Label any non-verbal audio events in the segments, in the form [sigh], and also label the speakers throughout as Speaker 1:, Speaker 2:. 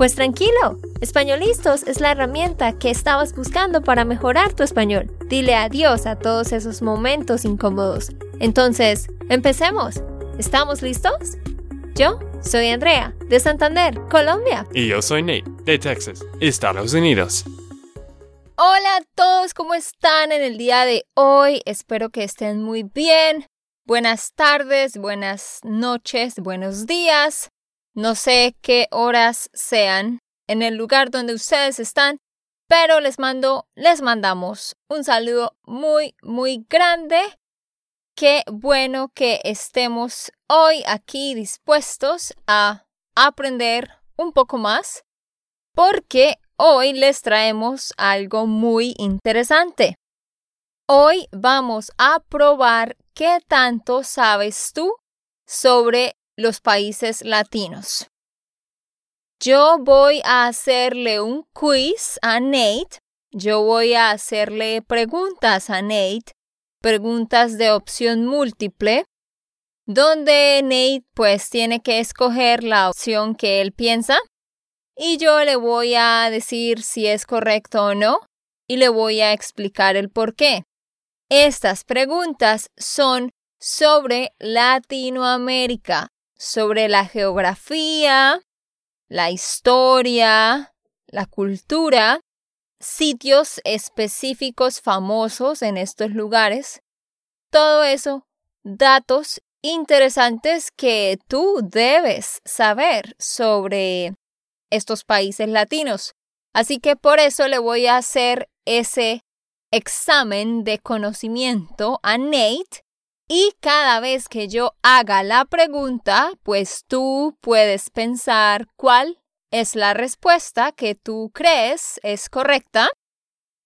Speaker 1: Pues tranquilo, Españolistos es la herramienta que estabas buscando para mejorar tu español. Dile adiós a todos esos momentos incómodos. Entonces, empecemos. ¿Estamos listos? Yo soy Andrea, de Santander, Colombia.
Speaker 2: Y yo soy Nate, de Texas, Estados Unidos.
Speaker 1: Hola a todos, ¿cómo están en el día de hoy? Espero que estén muy bien. Buenas tardes, buenas noches, buenos días. No sé qué horas sean en el lugar donde ustedes están, pero les mando, les mandamos un saludo muy, muy grande. Qué bueno que estemos hoy aquí dispuestos a aprender un poco más, porque hoy les traemos algo muy interesante. Hoy vamos a probar qué tanto sabes tú sobre los países latinos. Yo voy a hacerle un quiz a Nate. Yo voy a hacerle preguntas a Nate, preguntas de opción múltiple, donde Nate pues tiene que escoger la opción que él piensa y yo le voy a decir si es correcto o no y le voy a explicar el por qué. Estas preguntas son sobre Latinoamérica, sobre la geografía, la historia, la cultura, sitios específicos famosos en estos lugares, todo eso, datos interesantes que tú debes saber sobre estos países latinos. Así que por eso le voy a hacer ese examen de conocimiento a Nate y cada vez que yo haga la pregunta, pues tú puedes pensar cuál es la respuesta que tú crees es correcta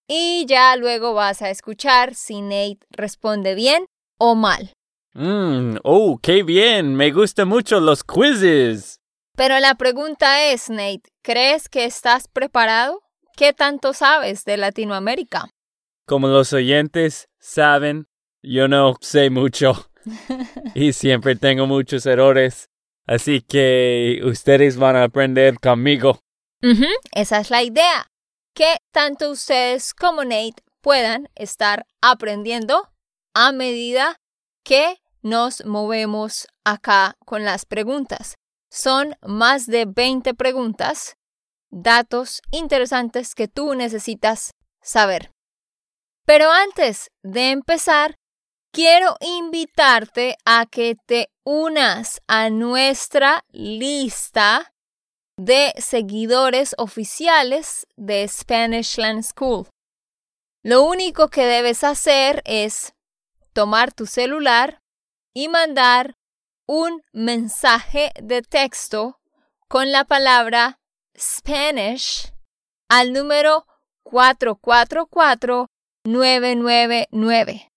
Speaker 1: y ya luego vas a escuchar si Nate responde bien o mal.
Speaker 2: Mmm, oh, qué bien, me gustan mucho los quizzes.
Speaker 1: Pero la pregunta es, Nate, ¿crees que estás preparado? ¿Qué tanto sabes de Latinoamérica?
Speaker 2: Como los oyentes saben, yo no sé mucho [laughs] y siempre tengo muchos errores, así que ustedes van a aprender conmigo.
Speaker 1: esa es la idea, que tanto ustedes como Nate puedan estar aprendiendo a medida que nos movemos acá con las preguntas. Son más de 20 preguntas, datos interesantes que tú necesitas saber. Pero antes de empezar, quiero invitarte a que te unas a nuestra lista de seguidores oficiales de Spanish Land School. Lo único que debes hacer es tomar tu celular y mandar un mensaje de texto con la palabra Spanish al número 444 999.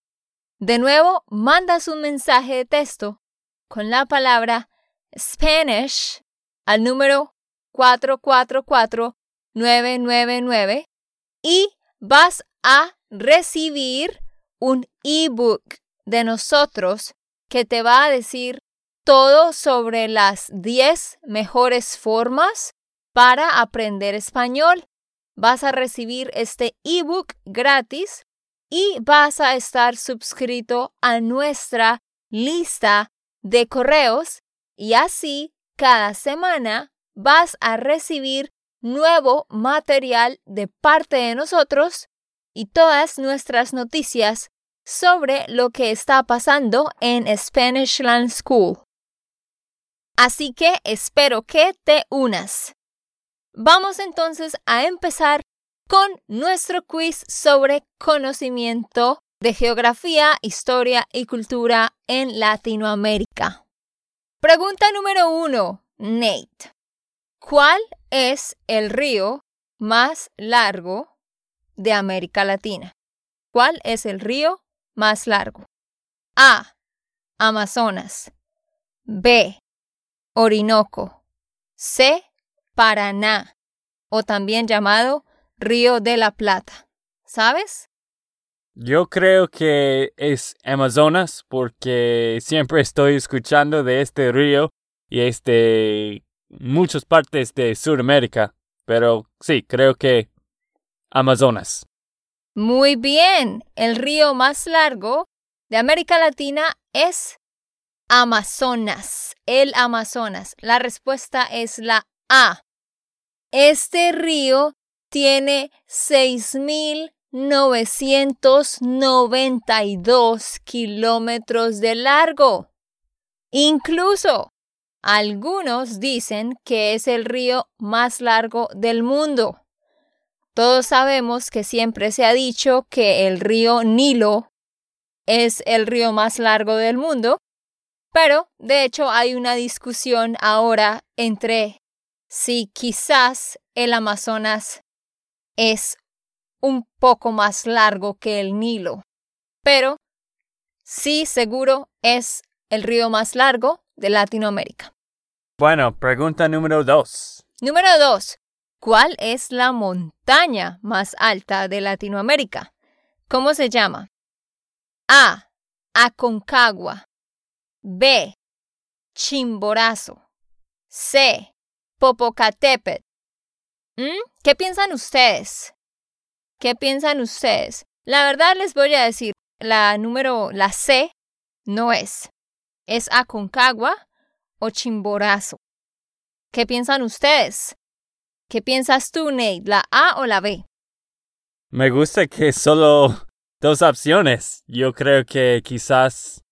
Speaker 1: De nuevo, mandas un mensaje de texto con la palabra Spanish al número 444-999 y vas a recibir un ebook de nosotros que te va a decir todo sobre las 10 mejores formas para aprender español. Vas a recibir este ebook gratis y vas a estar suscrito a nuestra lista de correos y así cada semana vas a recibir nuevo material de parte de nosotros y todas nuestras noticias sobre lo que está pasando en Spanish Land School. Así que espero que te unas. Vamos entonces a empezar con nuestro quiz sobre conocimiento de geografía, historia y cultura en Latinoamérica. Pregunta número uno, Nate. ¿Cuál es el río más largo de América Latina? ¿Cuál es el río más largo? A. Amazonas. B. Orinoco. C. Paraná, o también llamado Río de la Plata. ¿Sabes?
Speaker 2: Yo creo que es Amazonas porque siempre estoy escuchando de este río y es de muchas partes de Sudamérica. Pero sí, creo que Amazonas.
Speaker 1: Muy bien. El río más largo de América Latina es Amazonas. El Amazonas. La respuesta es la A. Este río tiene 6.992 kilómetros de largo. Incluso algunos dicen que es el río más largo del mundo. Todos sabemos que siempre se ha dicho que el río Nilo es el río más largo del mundo, pero de hecho hay una discusión ahora entre si quizás el Amazonas es un poco más largo que el Nilo, pero sí seguro es el río más largo de Latinoamérica.
Speaker 2: Bueno, pregunta número dos.
Speaker 1: Número dos. ¿Cuál es la montaña más alta de Latinoamérica? ¿Cómo se llama? A. Aconcagua. B. Chimborazo. C. Popocatépetl. ¿Mm? ¿Qué piensan ustedes? ¿Qué piensan ustedes? La verdad les voy a decir, la número, la C, no es. Es Aconcagua o Chimborazo. ¿Qué piensan ustedes? ¿Qué piensas tú, Nate? ¿La A o la B?
Speaker 2: Me gusta que solo dos opciones. Yo creo que quizás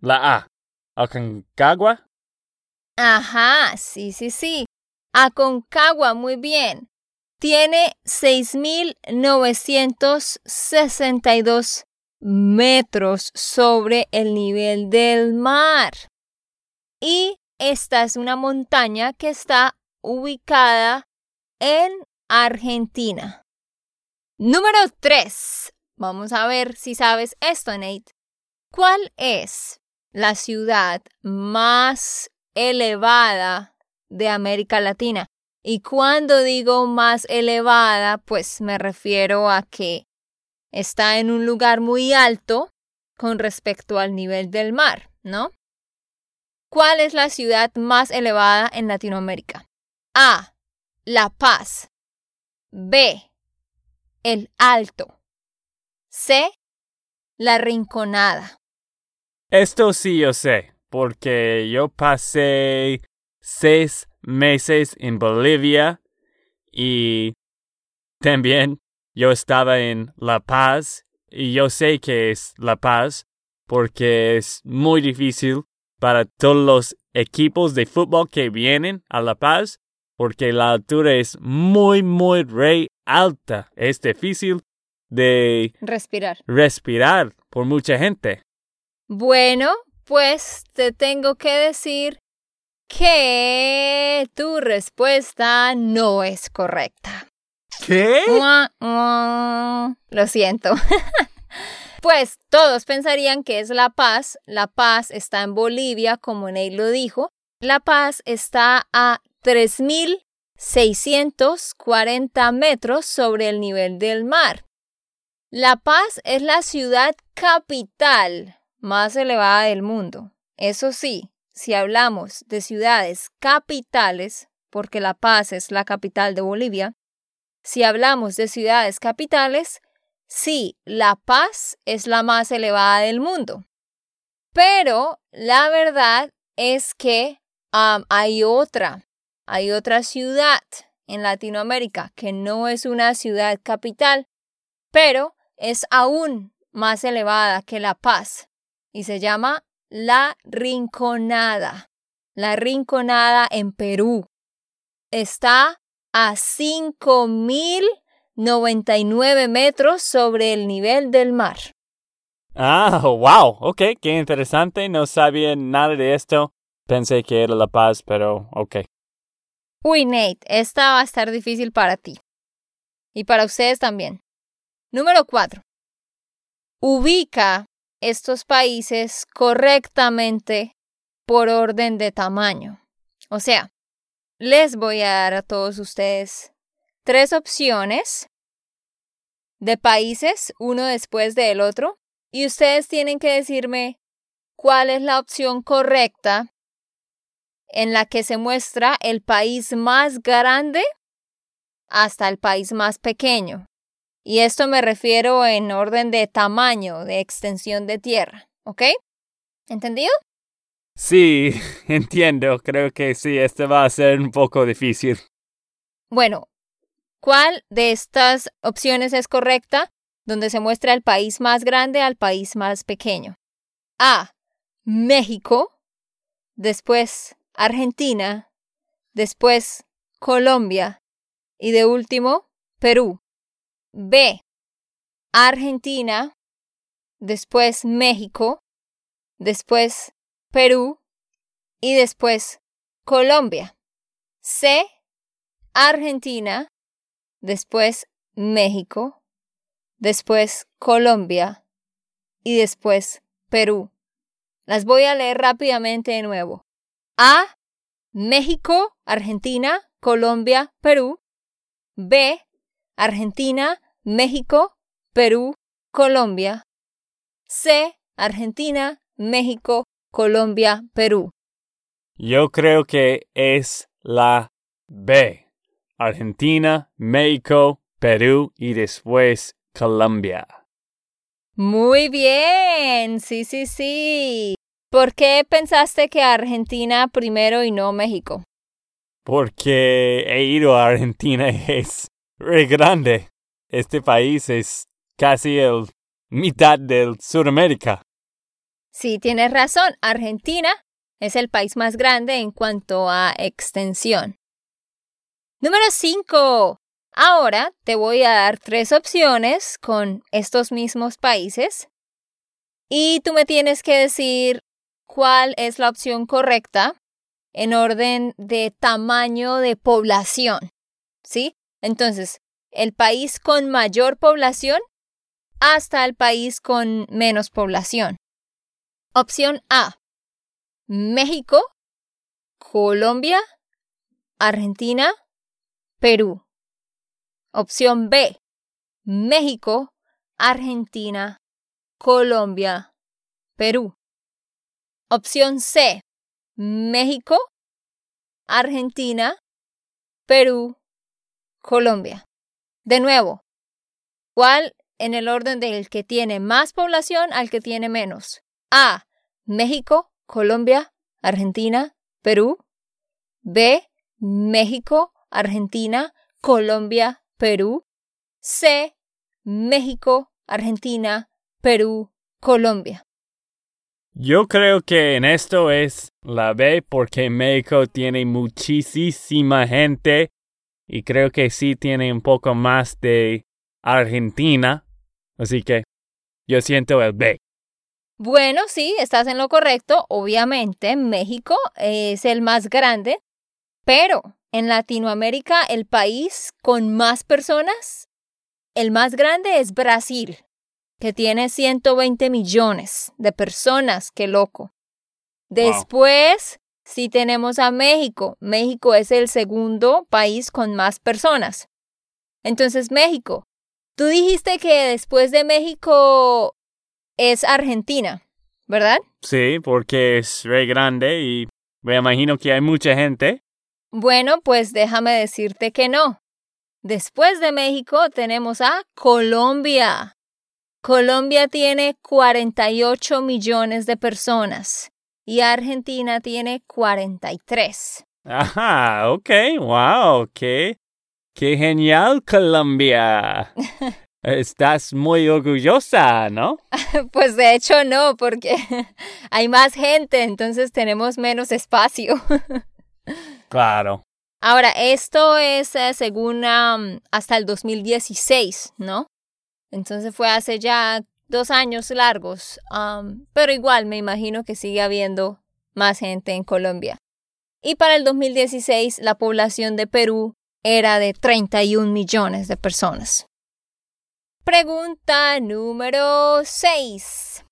Speaker 2: la A. Aconcagua
Speaker 1: Ajá, sí, sí, sí. Aconcagua, muy bien. Tiene 6.962 metros sobre el nivel del mar. Y esta es una montaña que está ubicada en Argentina. Número 3. Vamos a ver si sabes esto, Nate. ¿Cuál es la ciudad más elevada de América Latina. Y cuando digo más elevada, pues me refiero a que está en un lugar muy alto con respecto al nivel del mar, ¿no? ¿Cuál es la ciudad más elevada en Latinoamérica? A. La Paz. B. El Alto. C. La Rinconada.
Speaker 2: Esto sí yo sé porque yo pasé seis meses en Bolivia y también yo estaba en La Paz y yo sé que es La Paz porque es muy difícil para todos los equipos de fútbol que vienen a La Paz porque la altura es muy, muy re alta. Es difícil de
Speaker 1: respirar.
Speaker 2: Respirar por mucha gente.
Speaker 1: Bueno, pues te tengo que decir que tu respuesta no es correcta.
Speaker 2: ¿Qué?
Speaker 1: Lo siento. [laughs] pues todos pensarían que es La Paz. La Paz está en Bolivia, como Ney lo dijo. La Paz está a 3.640 metros sobre el nivel del mar. La Paz es la ciudad capital más elevada del mundo. Eso sí, si hablamos de ciudades capitales, porque La Paz es la capital de Bolivia, si hablamos de ciudades capitales, sí, La Paz es la más elevada del mundo. Pero la verdad es que hay otra, hay otra ciudad en Latinoamérica que no es una ciudad capital, pero es aún más elevada que La Paz y se llama La Rinconada. La Rinconada en Perú. Está a 5.099 metros sobre el nivel del mar.
Speaker 2: Ah, wow, ok, qué interesante. No sabía nada de esto. Pensé que era La Paz, pero ok.
Speaker 1: Uy, Nate, esta va a estar difícil para ti. Y para ustedes también. Número 4. Ubica estos países correctamente por orden de tamaño. O sea, les voy a dar a todos ustedes tres opciones de países, uno después del otro, y ustedes tienen que decirme cuál es la opción correcta en la que se muestra el país más grande hasta el país más pequeño. Y esto me refiero en orden de tamaño, de extensión de tierra, ¿ok? ¿Entendido?
Speaker 2: Sí, [laughs] entiendo. Creo que sí, este va a ser un poco difícil.
Speaker 1: Bueno, ¿cuál de estas opciones es correcta? Donde se muestra el país más grande al país más pequeño. A. México. Después Argentina. Después Colombia. Y de último, Perú. B. Argentina. Después México. Después Perú y después Colombia. C, Argentina, después México, después Colombia y después Perú. Las voy a leer rápidamente de nuevo. A, México, Argentina, Colombia, Perú. B, Argentina, México, Perú, Colombia. C, Argentina, México, Colombia, Perú.
Speaker 2: Yo creo que es la B. Argentina, México, Perú y después Colombia.
Speaker 1: Muy bien, sí, sí, sí. ¿Por qué pensaste que Argentina primero y no México?
Speaker 2: Porque he ido a Argentina y es re grande. Este país es casi el mitad del Sudamérica.
Speaker 1: Sí, tienes razón. Argentina es el país más grande en cuanto a extensión. Número 5. Ahora te voy a dar tres opciones con estos mismos países y tú me tienes que decir cuál es la opción correcta en orden de tamaño de población. ¿Sí? Entonces, el país con mayor población hasta el país con menos población. Opción A. México, Colombia, Argentina, Perú. Opción B. México, Argentina, Colombia, Perú. Opción C. México, Argentina, Perú, Colombia. De nuevo, ¿cuál en el orden del que tiene más población al que tiene menos? A. México, Colombia, Argentina, Perú. B. México, Argentina, Colombia, Perú. C. México, Argentina, Perú, Colombia.
Speaker 2: Yo creo que en esto es la B porque México tiene muchísima gente y creo que sí tiene un poco más de Argentina. Así que yo siento el B.
Speaker 1: Bueno, sí, estás en lo correcto. Obviamente, México es el más grande, pero en Latinoamérica el país con más personas, el más grande es Brasil, que tiene 120 millones de personas. Qué loco. Después, sí tenemos a México. México es el segundo país con más personas. Entonces, México. Tú dijiste que después de México es Argentina, ¿verdad?
Speaker 2: Sí, porque es re grande y me imagino que hay mucha gente.
Speaker 1: Bueno, pues déjame decirte que no. Después de México tenemos a Colombia. Colombia tiene 48 millones de personas y Argentina tiene 43.
Speaker 2: Ajá, ok, wow, qué, qué genial Colombia. [laughs] Estás muy orgullosa, ¿no? [laughs]
Speaker 1: Pues de hecho no, porque [laughs] hay más gente, entonces tenemos menos espacio.
Speaker 2: Claro.
Speaker 1: Ahora, esto es eh, según hasta el 2016, ¿no? Entonces fue hace ya dos años largos, pero igual me imagino que sigue habiendo más gente en Colombia. Y para el 2016 la población de Perú era de 31 millones de personas. Pregunta número 6.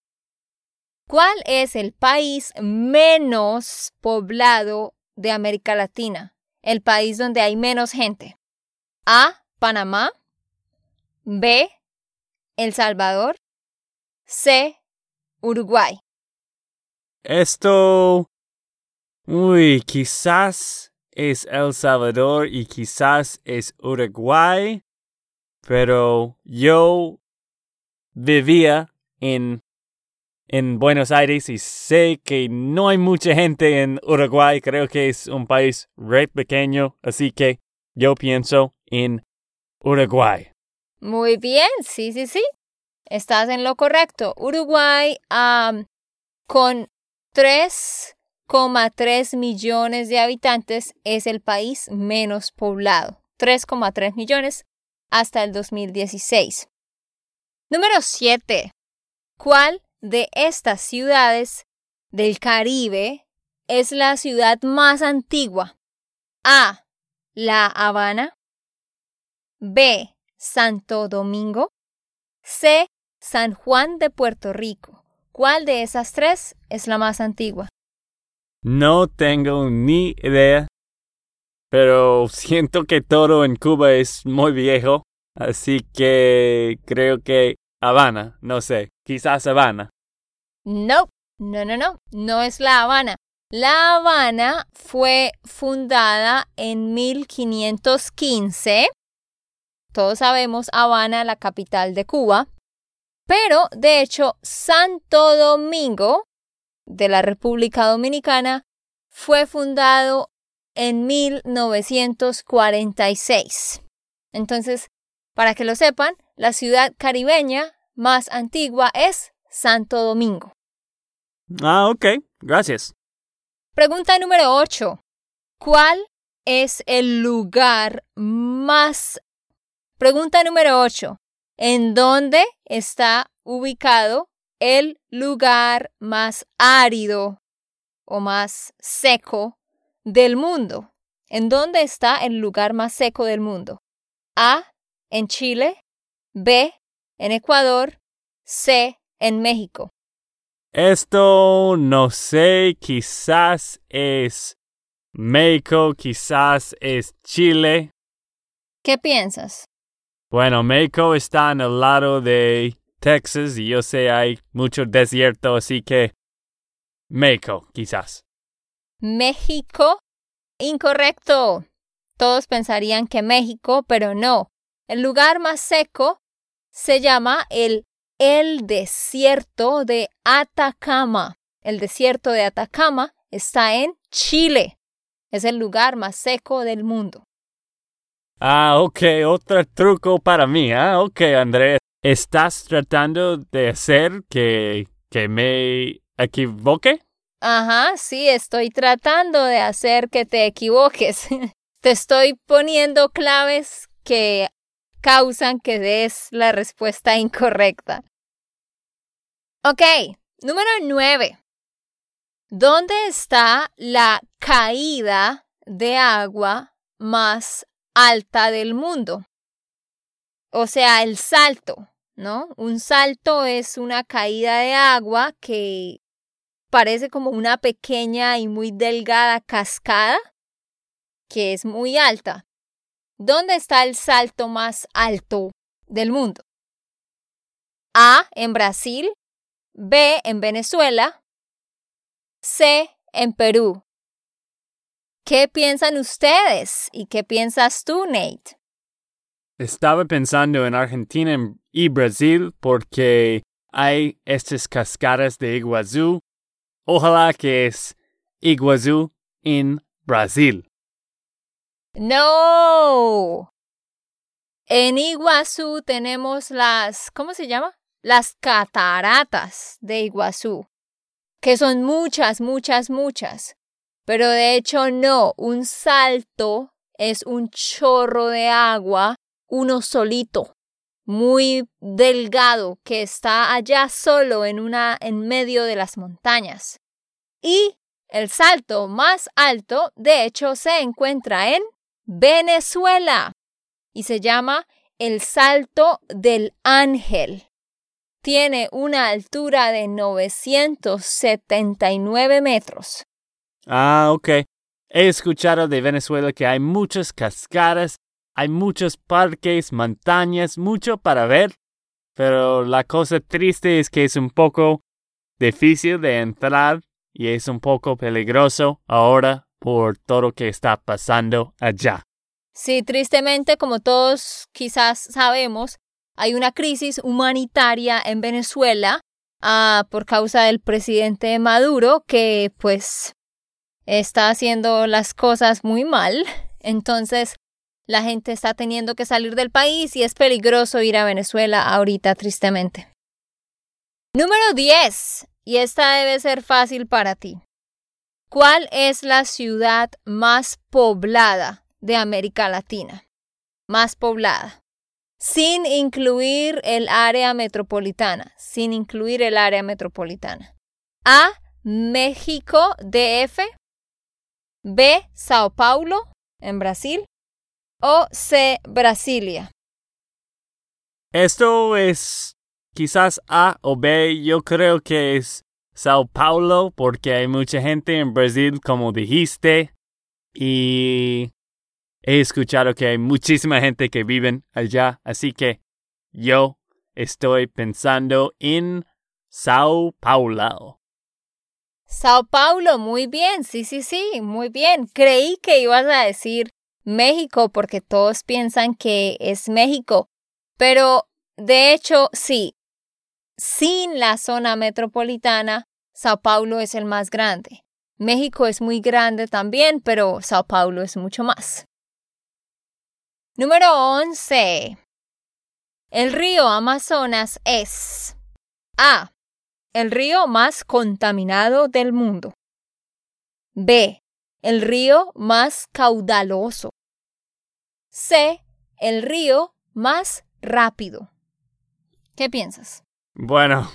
Speaker 1: ¿Cuál es el país menos poblado de América Latina? El país donde hay menos gente. A. Panamá. B. El Salvador. C. Uruguay.
Speaker 2: Esto... Uy, quizás es El Salvador y quizás es Uruguay, pero yo vivía en, en Buenos Aires y sé que no hay mucha gente en Uruguay, creo que es un país re pequeño, así que yo pienso en Uruguay.
Speaker 1: Muy bien, sí, sí, sí. Estás en lo correcto. Uruguay con 3,3 millones de habitantes es el país menos poblado. 3,3 millones hasta el 2016. Número 7. ¿Cuál de estas ciudades del Caribe es la ciudad más antigua? A. La Habana. B. Santo Domingo. C. San Juan de Puerto Rico. ¿Cuál de esas tres es la más antigua?
Speaker 2: No tengo ni idea, pero siento que todo en Cuba es muy viejo, así que creo que Habana, no sé, quizás Habana.
Speaker 1: No, no, no, no, no es La Habana. La Habana fue fundada en 1515 todos sabemos Habana, la capital de Cuba, pero de hecho Santo Domingo de la República Dominicana fue fundado en 1946. Entonces, para que lo sepan, la ciudad caribeña más antigua es Santo Domingo.
Speaker 2: Ah, ok, gracias.
Speaker 1: Pregunta número 8. ¿Cuál es el lugar más Pregunta número 8. ¿En dónde está ubicado el lugar más árido o más seco del mundo? ¿En dónde está el lugar más seco del mundo? A. En Chile. B. En Ecuador. C. En México.
Speaker 2: Esto no sé, quizás es México, quizás es Chile.
Speaker 1: ¿Qué piensas?
Speaker 2: Bueno, México está en el lado de Texas y yo sé hay mucho desierto, así que México, quizás.
Speaker 1: México, incorrecto. Todos pensarían que México, pero no. El lugar más seco se llama el, el desierto de Atacama. El desierto de Atacama está en Chile. Es el lugar más seco del mundo.
Speaker 2: Ah, ok, otro truco para mí. Ah, ok, Andrés. ¿Estás tratando de hacer que, que me equivoque?
Speaker 1: Ajá, sí, estoy tratando de hacer que te equivoques. [laughs] te estoy poniendo claves que causan que des la respuesta incorrecta. Ok, número nueve. ¿Dónde está la caída de agua más alta del mundo. O sea, el salto, ¿no? Un salto es una caída de agua que parece como una pequeña y muy delgada cascada que es muy alta. ¿Dónde está el salto más alto del mundo? A, en Brasil, B, en Venezuela, C, en Perú. ¿Qué piensan ustedes? ¿Y qué piensas tú, Nate?
Speaker 2: Estaba pensando en Argentina y Brasil porque hay estas cascadas de Iguazú. Ojalá que es Iguazú en Brasil.
Speaker 1: No. En Iguazú tenemos las, ¿cómo se llama? Las cataratas de Iguazú, que son muchas, muchas, muchas. Pero de hecho no, un salto es un chorro de agua, uno solito, muy delgado, que está allá solo en una en medio de las montañas. Y el salto más alto, de hecho, se encuentra en Venezuela y se llama el Salto del Ángel. tiene una altura de 979 metros.
Speaker 2: Ah, ok. He escuchado de Venezuela que hay muchas cascadas, hay muchos parques, montañas, mucho para ver, pero la cosa triste es que es un poco difícil de entrar y es un poco peligroso ahora por todo lo que está pasando allá.
Speaker 1: Sí, tristemente, como todos quizás sabemos, hay una crisis humanitaria en Venezuela ah, por causa del presidente Maduro que pues está haciendo las cosas muy mal. Entonces, la gente está teniendo que salir del país y es peligroso ir a Venezuela ahorita, tristemente. Número 10. Y esta debe ser fácil para ti. ¿Cuál es la ciudad más poblada de América Latina? Más poblada. Sin incluir el área metropolitana. Sin incluir el área metropolitana. A. México DF. B. Sao Paulo, en Brasil. O C. Brasilia.
Speaker 2: Esto es quizás A o B. Yo creo que es Sao Paulo porque hay mucha gente en Brasil, como dijiste. Y he escuchado que hay muchísima gente que vive allá. Así que yo estoy pensando en Sao Paulo.
Speaker 1: Sao Paulo, muy bien, sí, sí, sí, muy bien. Creí que ibas a decir México porque todos piensan que es México, pero de hecho sí, sin la zona metropolitana, Sao Paulo es el más grande. México es muy grande también, pero Sao Paulo es mucho más. Número 11. El río Amazonas es A. El río más contaminado del mundo. B. El río más caudaloso. C. El río más rápido. ¿Qué piensas?
Speaker 2: Bueno,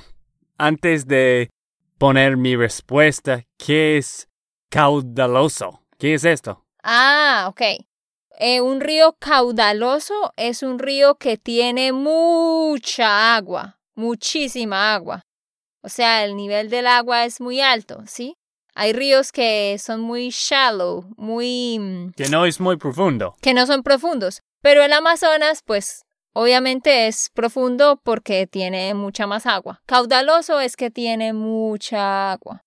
Speaker 2: antes de poner mi respuesta, ¿qué es caudaloso? ¿Qué es esto?
Speaker 1: Ah, ok. Eh, un río caudaloso es un río que tiene mucha agua, muchísima agua. O sea, el nivel del agua es muy alto, ¿sí? Hay ríos que son muy shallow, muy... Mm,
Speaker 2: que no es muy profundo.
Speaker 1: Que no son profundos. Pero el Amazonas, pues, Obviamente es profundo porque tiene mucha más agua. Caudaloso es que tiene mucha agua.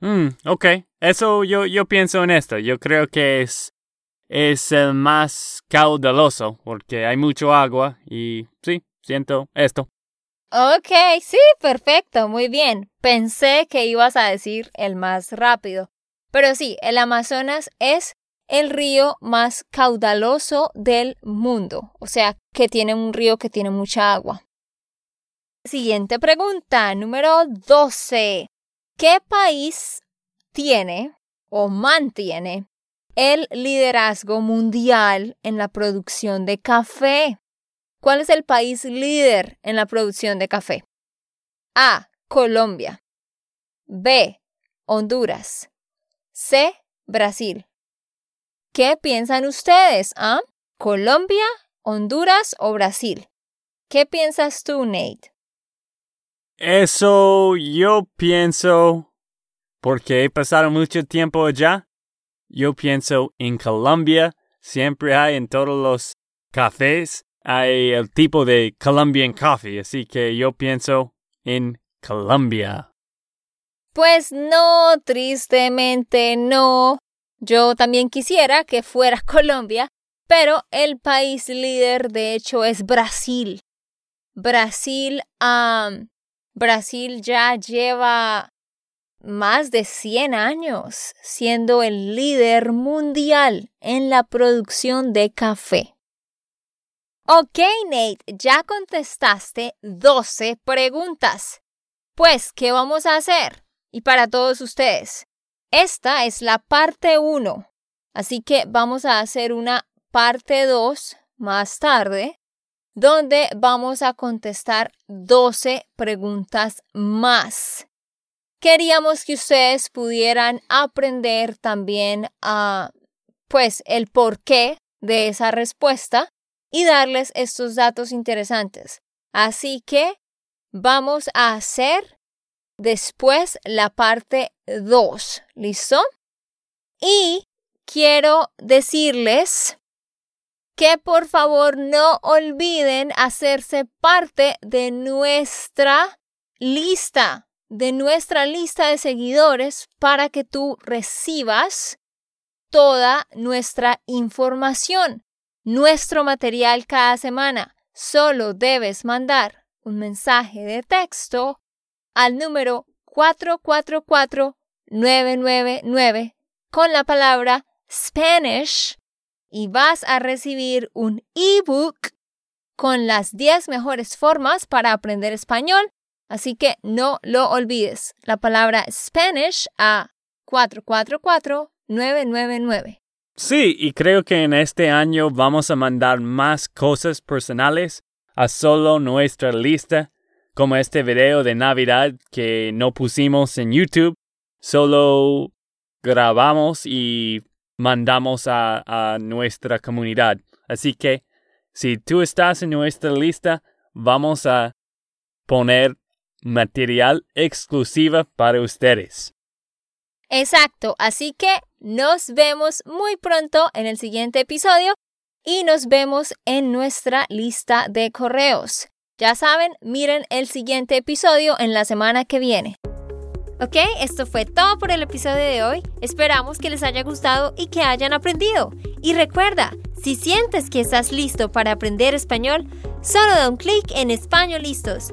Speaker 2: Mm, ok. Eso yo, yo pienso en esto. Yo creo que es, es el más caudaloso porque hay mucho agua y sí, siento esto.
Speaker 1: Ok, sí, perfecto, muy bien. Pensé que ibas a decir el más rápido. Pero sí, el Amazonas es el río más caudaloso del mundo, o sea, que tiene un río que tiene mucha agua. Siguiente pregunta, número 12. ¿Qué país tiene o mantiene el liderazgo mundial en la producción de café? ¿Cuál es el país líder en la producción de café? A. Colombia. B. Honduras. C. Brasil. ¿Qué piensan ustedes? ¿Ah? ¿Colombia, Honduras o Brasil? ¿Qué piensas tú, Nate?
Speaker 2: Eso yo pienso, porque he pasado mucho tiempo allá, yo pienso en Colombia, siempre hay en todos los cafés, hay el tipo de Colombian coffee, así que yo pienso en Colombia.
Speaker 1: Pues no, tristemente no. Yo también quisiera que fuera [laughs] Colombia, pero el país líder de hecho es Brasil. Brasil, Brasil ya lleva más de 100 años siendo el líder mundial en la producción de café. Ok, Nate, ya contestaste 12 preguntas. Pues, ¿qué vamos a hacer? Y para todos ustedes, esta es la parte 1, así que vamos a hacer una parte 2 más tarde, donde vamos a contestar 12 preguntas más. Queríamos que ustedes pudieran aprender también a, pues, el porqué de esa respuesta y darles estos datos interesantes. Así que vamos a hacer después la parte 2. ¿Listo? Y quiero decirles que por favor no olviden hacerse parte de nuestra lista, de nuestra lista de seguidores para que tú recibas toda nuestra información, nuestro material cada semana. Solo debes mandar un mensaje de texto al número 444-999 con la palabra Spanish y vas a recibir un ebook con las 10 mejores formas para aprender español. Así que no lo olvides. La palabra Spanish a 444-999.
Speaker 2: Sí, y creo que en este año vamos a mandar más cosas personales a solo nuestra lista, como este video de Navidad que no pusimos en YouTube. Solo grabamos y mandamos a, nuestra comunidad. Así que si tú estás en nuestra lista, vamos a poner material exclusivo para ustedes.
Speaker 1: Exacto, así que nos vemos muy pronto en el siguiente episodio y nos vemos en nuestra lista de correos. Ya saben, miren el siguiente episodio en la semana que viene. Ok, esto fue todo por el episodio de hoy. Esperamos que les haya gustado y que hayan aprendido. Y recuerda, si sientes que estás listo para aprender español, solo da un clic en Español Listos.